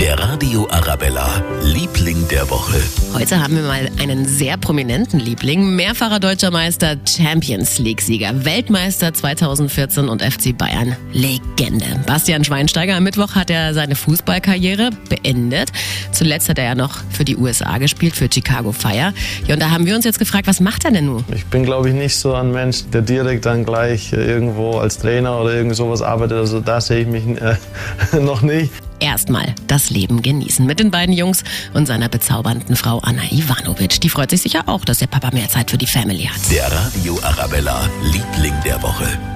Der Radio Arabella, Liebling der Woche. Heute haben wir mal einen sehr prominenten Liebling, mehrfacher deutscher Meister, Champions League-Sieger, Weltmeister 2014 und FC Bayern. Legende. Bastian Schweinsteiger, am Mittwoch hat er seine Fußballkarriere beendet. Zuletzt hat er ja noch für die USA gespielt, für Chicago Fire. Ja, und da haben wir uns jetzt gefragt, was macht er denn nun? Ich bin, glaube ich, nicht so ein Mensch, der direkt dann gleich irgendwo als Trainer oder irgend sowas arbeitet. Also da sehe ich mich äh, noch nicht erstmal das Leben genießen mit den beiden Jungs und seiner bezaubernden Frau Anna Ivanovic. Die freut sich sicher auch, dass der Papa mehr Zeit für die Family hat. Der Radio Arabella, Liebling der Woche.